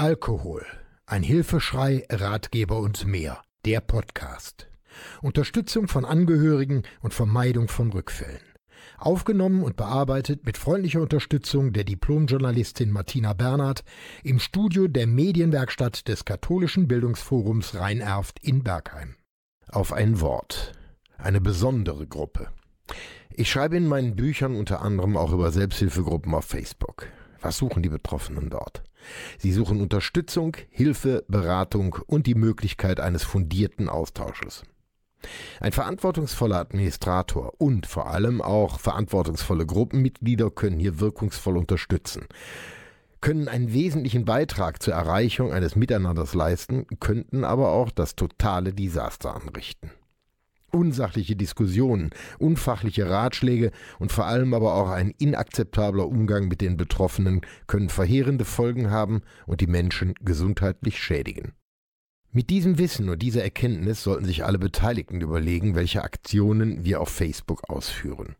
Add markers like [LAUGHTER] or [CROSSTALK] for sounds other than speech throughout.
Alkohol. Ein Hilfeschrei, Ratgeber und mehr. Der Podcast. Unterstützung von Angehörigen und Vermeidung von Rückfällen. Aufgenommen und bearbeitet mit freundlicher Unterstützung der Diplomjournalistin Martina Bernhard im Studio der Medienwerkstatt des Katholischen Bildungsforums Rhein-Erft in Bergheim. Auf ein Wort. Eine besondere Gruppe. Ich schreibe in meinen Büchern unter anderem auch über Selbsthilfegruppen auf Facebook. Was suchen die Betroffenen dort? Sie suchen Unterstützung, Hilfe, Beratung und die Möglichkeit eines fundierten Austausches. Ein verantwortungsvoller Administrator und vor allem auch verantwortungsvolle Gruppenmitglieder können hier wirkungsvoll unterstützen, können einen wesentlichen Beitrag zur Erreichung eines Miteinanders leisten, könnten aber auch das totale Desaster anrichten. Unsachliche Diskussionen, unfachliche Ratschläge und vor allem aber auch ein inakzeptabler Umgang mit den Betroffenen können verheerende Folgen haben und die Menschen gesundheitlich schädigen. Mit diesem Wissen und dieser Erkenntnis sollten sich alle Beteiligten überlegen, welche Aktionen wir auf Facebook ausführen.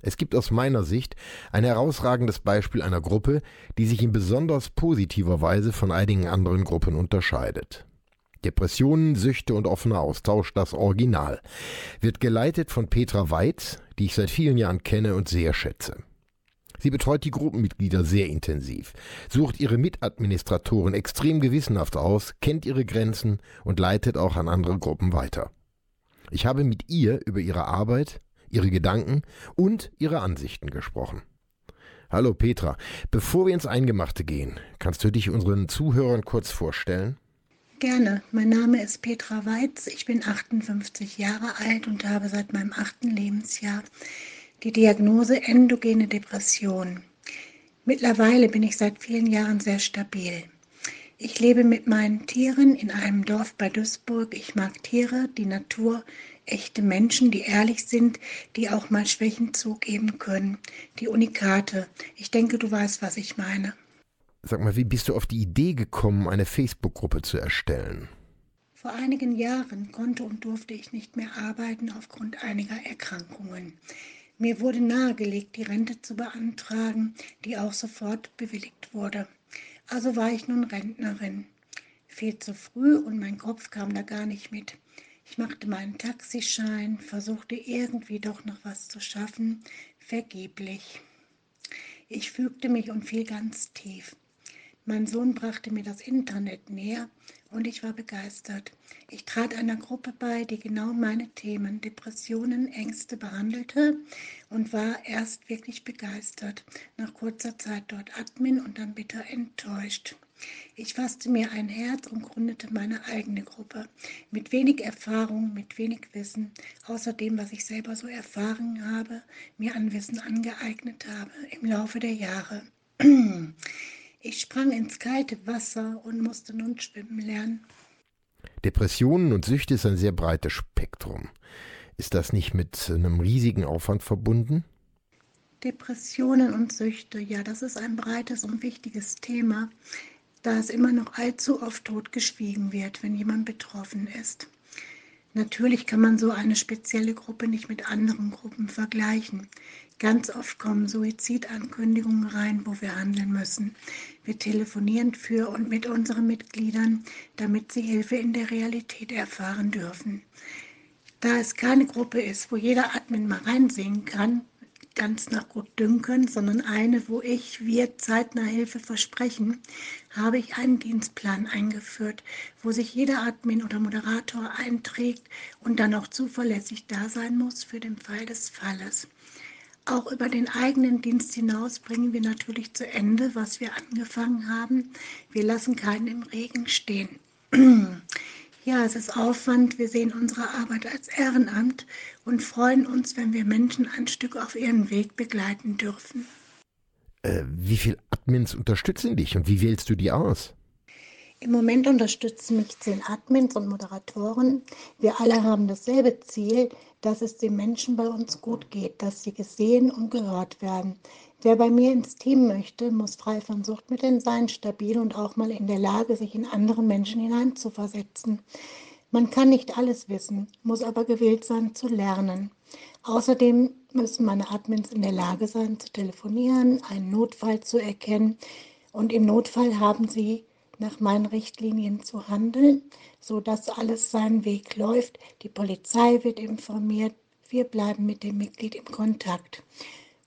Es gibt aus meiner Sicht ein herausragendes Beispiel einer Gruppe, die sich in besonders positiver Weise von einigen anderen Gruppen unterscheidet. Depressionen, Süchte und offener Austausch, das Original. Wird geleitet von Petra Weitz, die ich seit vielen Jahren kenne und sehr schätze. Sie betreut die Gruppenmitglieder sehr intensiv, sucht ihre Mitadministratoren extrem gewissenhaft aus, kennt ihre Grenzen und leitet auch an andere Gruppen weiter. Ich habe mit ihr über ihre Arbeit, ihre Gedanken und ihre Ansichten gesprochen. Hallo Petra, bevor wir ins Eingemachte gehen, kannst du dich unseren Zuhörern kurz vorstellen? Gerne. Mein Name ist Petra Weitz. Ich bin 58 Jahre alt und habe seit meinem achten Lebensjahr die Diagnose endogene Depression. Mittlerweile bin ich seit vielen Jahren sehr stabil. Ich lebe mit meinen Tieren in einem Dorf bei Duisburg. Ich mag Tiere, die Natur, echte Menschen, die ehrlich sind, die auch mal Schwächen zugeben können. Die Unikate. Ich denke, du weißt, was ich meine. Sag mal, wie bist du auf die Idee gekommen, eine Facebook-Gruppe zu erstellen? Vor einigen Jahren konnte und durfte ich nicht mehr arbeiten aufgrund einiger Erkrankungen. Mir wurde nahegelegt, die Rente zu beantragen, die auch sofort bewilligt wurde. Also war ich nun Rentnerin. Viel zu früh und mein Kopf kam da gar nicht mit. Ich machte meinen Taxischein, versuchte irgendwie doch noch was zu schaffen, vergeblich. Ich fügte mich und fiel ganz tief. Mein Sohn brachte mir das Internet näher und ich war begeistert. Ich trat einer Gruppe bei, die genau meine Themen, Depressionen, Ängste behandelte und war erst wirklich begeistert. Nach kurzer Zeit dort Admin und dann bitter enttäuscht. Ich fasste mir ein Herz und gründete meine eigene Gruppe. Mit wenig Erfahrung, mit wenig Wissen, außer dem, was ich selber so erfahren habe, mir an Wissen angeeignet habe im Laufe der Jahre. [CLEARS THROAT] Ich sprang ins kalte Wasser und musste nun schwimmen lernen. Depressionen und Süchte ist ein sehr breites Spektrum. Ist das nicht mit einem riesigen Aufwand verbunden? Depressionen und Süchte, ja, das ist ein breites und wichtiges Thema, da es immer noch allzu oft totgeschwiegen wird, wenn jemand betroffen ist. Natürlich kann man so eine spezielle Gruppe nicht mit anderen Gruppen vergleichen. Ganz oft kommen Suizidankündigungen rein, wo wir handeln müssen. Wir telefonieren für und mit unseren Mitgliedern, damit sie Hilfe in der Realität erfahren dürfen. Da es keine Gruppe ist, wo jeder Admin mal reinsehen kann, ganz nach gut dünken, sondern eine, wo ich, wir zeitnah Hilfe versprechen, habe ich einen Dienstplan eingeführt, wo sich jeder Admin oder Moderator einträgt und dann auch zuverlässig da sein muss für den Fall des Falles. Auch über den eigenen Dienst hinaus bringen wir natürlich zu Ende, was wir angefangen haben. Wir lassen keinen im Regen stehen. [CLEARS THROAT] Ja, es ist Aufwand. Wir sehen unsere Arbeit als Ehrenamt und freuen uns, wenn wir Menschen ein Stück auf ihren Weg begleiten dürfen. Äh, wie viele Admins unterstützen dich und wie wählst du die aus? Im Moment unterstützen mich zehn Admins und Moderatoren. Wir alle haben dasselbe Ziel, dass es den Menschen bei uns gut geht, dass sie gesehen und gehört werden. Wer bei mir ins Team möchte, muss frei von Suchtmitteln sein, stabil und auch mal in der Lage, sich in andere Menschen hineinzuversetzen. Man kann nicht alles wissen, muss aber gewillt sein zu lernen. Außerdem müssen meine Admins in der Lage sein, zu telefonieren, einen Notfall zu erkennen und im Notfall haben sie nach meinen Richtlinien zu handeln, sodass alles seinen Weg läuft. Die Polizei wird informiert, wir bleiben mit dem Mitglied im Kontakt.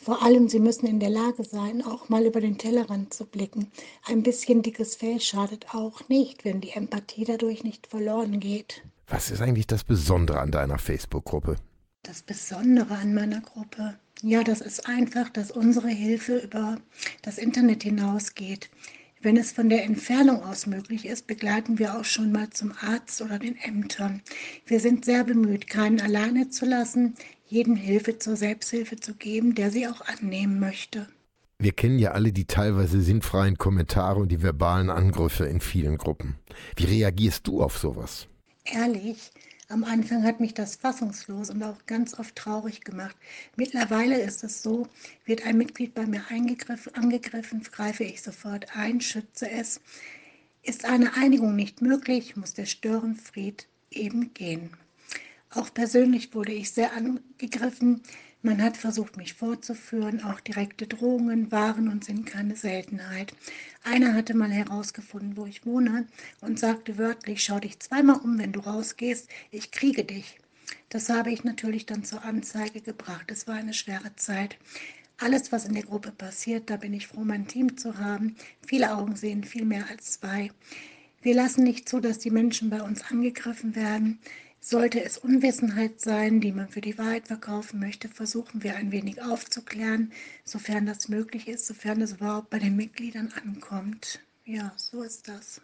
Vor allem, Sie müssen in der Lage sein, auch mal über den Tellerrand zu blicken. Ein bisschen dickes Fell schadet auch nicht, wenn die Empathie dadurch nicht verloren geht. Was ist eigentlich das Besondere an deiner Facebook-Gruppe? Das Besondere an meiner Gruppe, ja, das ist einfach, dass unsere Hilfe über das Internet hinausgeht. Wenn es von der Entfernung aus möglich ist, begleiten wir auch schon mal zum Arzt oder den Ämtern. Wir sind sehr bemüht, keinen alleine zu lassen, jedem Hilfe zur Selbsthilfe zu geben, der sie auch annehmen möchte. Wir kennen ja alle die teilweise sinnfreien Kommentare und die verbalen Angriffe in vielen Gruppen. Wie reagierst du auf sowas? Ehrlich, am Anfang hat mich das fassungslos und auch ganz oft traurig gemacht. Mittlerweile ist es so, wird ein Mitglied bei mir angegriffen, greife ich sofort ein, schütze es. Ist eine Einigung nicht möglich, muss der Störenfried eben gehen. Auch persönlich wurde ich sehr angegriffen. Man hat versucht, mich vorzuführen. Auch direkte Drohungen waren und sind keine Seltenheit. Einer hatte mal herausgefunden, wo ich wohne und sagte wörtlich, schau dich zweimal um, wenn du rausgehst, ich kriege dich. Das habe ich natürlich dann zur Anzeige gebracht. Es war eine schwere Zeit. Alles, was in der Gruppe passiert, da bin ich froh, mein Team zu haben. Viele Augen sehen viel mehr als zwei. Wir lassen nicht zu, dass die Menschen bei uns angegriffen werden. Sollte es Unwissenheit sein, die man für die Wahrheit verkaufen möchte, versuchen wir ein wenig aufzuklären, sofern das möglich ist, sofern es überhaupt bei den Mitgliedern ankommt. Ja, so ist das.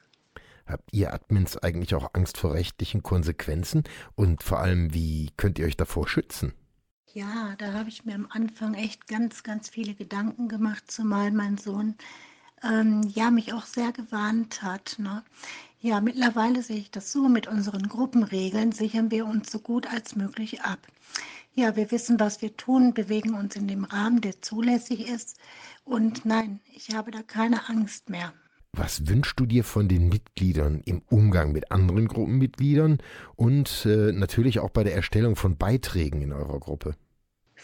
Habt ihr Admins eigentlich auch Angst vor rechtlichen Konsequenzen? Und vor allem, wie könnt ihr euch davor schützen? Ja, da habe ich mir am Anfang echt ganz, ganz viele Gedanken gemacht, zumal mein Sohn ähm, ja mich auch sehr gewarnt hat. Ne? Ja, mittlerweile sehe ich das so, mit unseren Gruppenregeln sichern wir uns so gut als möglich ab. Ja, wir wissen, was wir tun, bewegen uns in dem Rahmen, der zulässig ist. Und nein, ich habe da keine Angst mehr. Was wünschst du dir von den Mitgliedern im Umgang mit anderen Gruppenmitgliedern und äh, natürlich auch bei der Erstellung von Beiträgen in eurer Gruppe?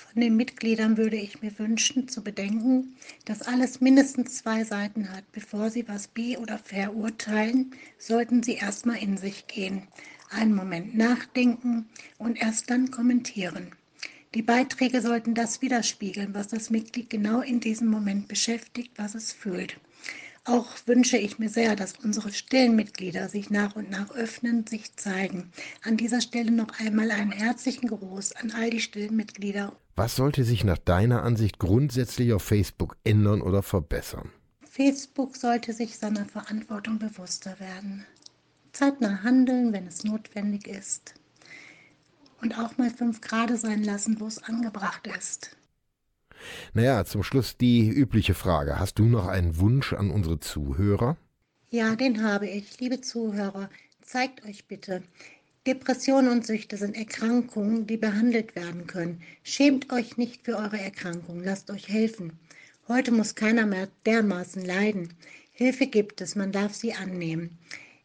Von den Mitgliedern würde ich mir wünschen zu bedenken, dass alles mindestens zwei Seiten hat. Bevor sie was be- oder verurteilen, sollten sie erstmal in sich gehen, einen Moment nachdenken und erst dann kommentieren. Die Beiträge sollten das widerspiegeln, was das Mitglied genau in diesem Moment beschäftigt, was es fühlt. Auch wünsche ich mir sehr, dass unsere stillen Mitglieder sich nach und nach öffnen, sich zeigen. An dieser Stelle noch einmal einen herzlichen Gruß an all die stillen Mitglieder. Was sollte sich nach deiner Ansicht grundsätzlich auf Facebook ändern oder verbessern? Facebook sollte sich seiner Verantwortung bewusster werden. Zeitnah handeln, wenn es notwendig ist. Und auch mal fünf Grade sein lassen, wo es angebracht ist. Naja, zum Schluss die übliche Frage. Hast du noch einen Wunsch an unsere Zuhörer? Ja, den habe ich. Liebe Zuhörer, zeigt euch bitte. Depressionen und Süchte sind Erkrankungen, die behandelt werden können. Schämt euch nicht für eure Erkrankung, lasst euch helfen. Heute muss keiner mehr dermaßen leiden. Hilfe gibt es, man darf sie annehmen.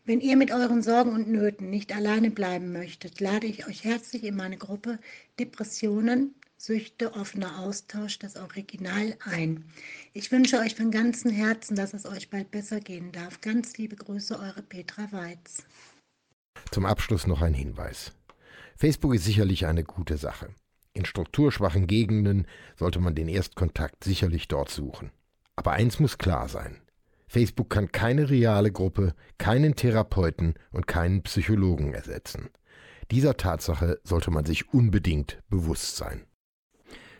Wenn ihr mit euren Sorgen und Nöten nicht alleine bleiben möchtet, lade ich euch herzlich in meine Gruppe Depressionen, Süchte, offener Austausch, das Original ein. Ich wünsche euch von ganzem Herzen, dass es euch bald besser gehen darf. Ganz liebe Grüße, eure Petra Weiz. Zum Abschluss noch ein Hinweis. Facebook ist sicherlich eine gute Sache. In strukturschwachen Gegenden sollte man den Erstkontakt sicherlich dort suchen. Aber eins muss klar sein. Facebook kann keine reale Gruppe, keinen Therapeuten und keinen Psychologen ersetzen. Dieser Tatsache sollte man sich unbedingt bewusst sein.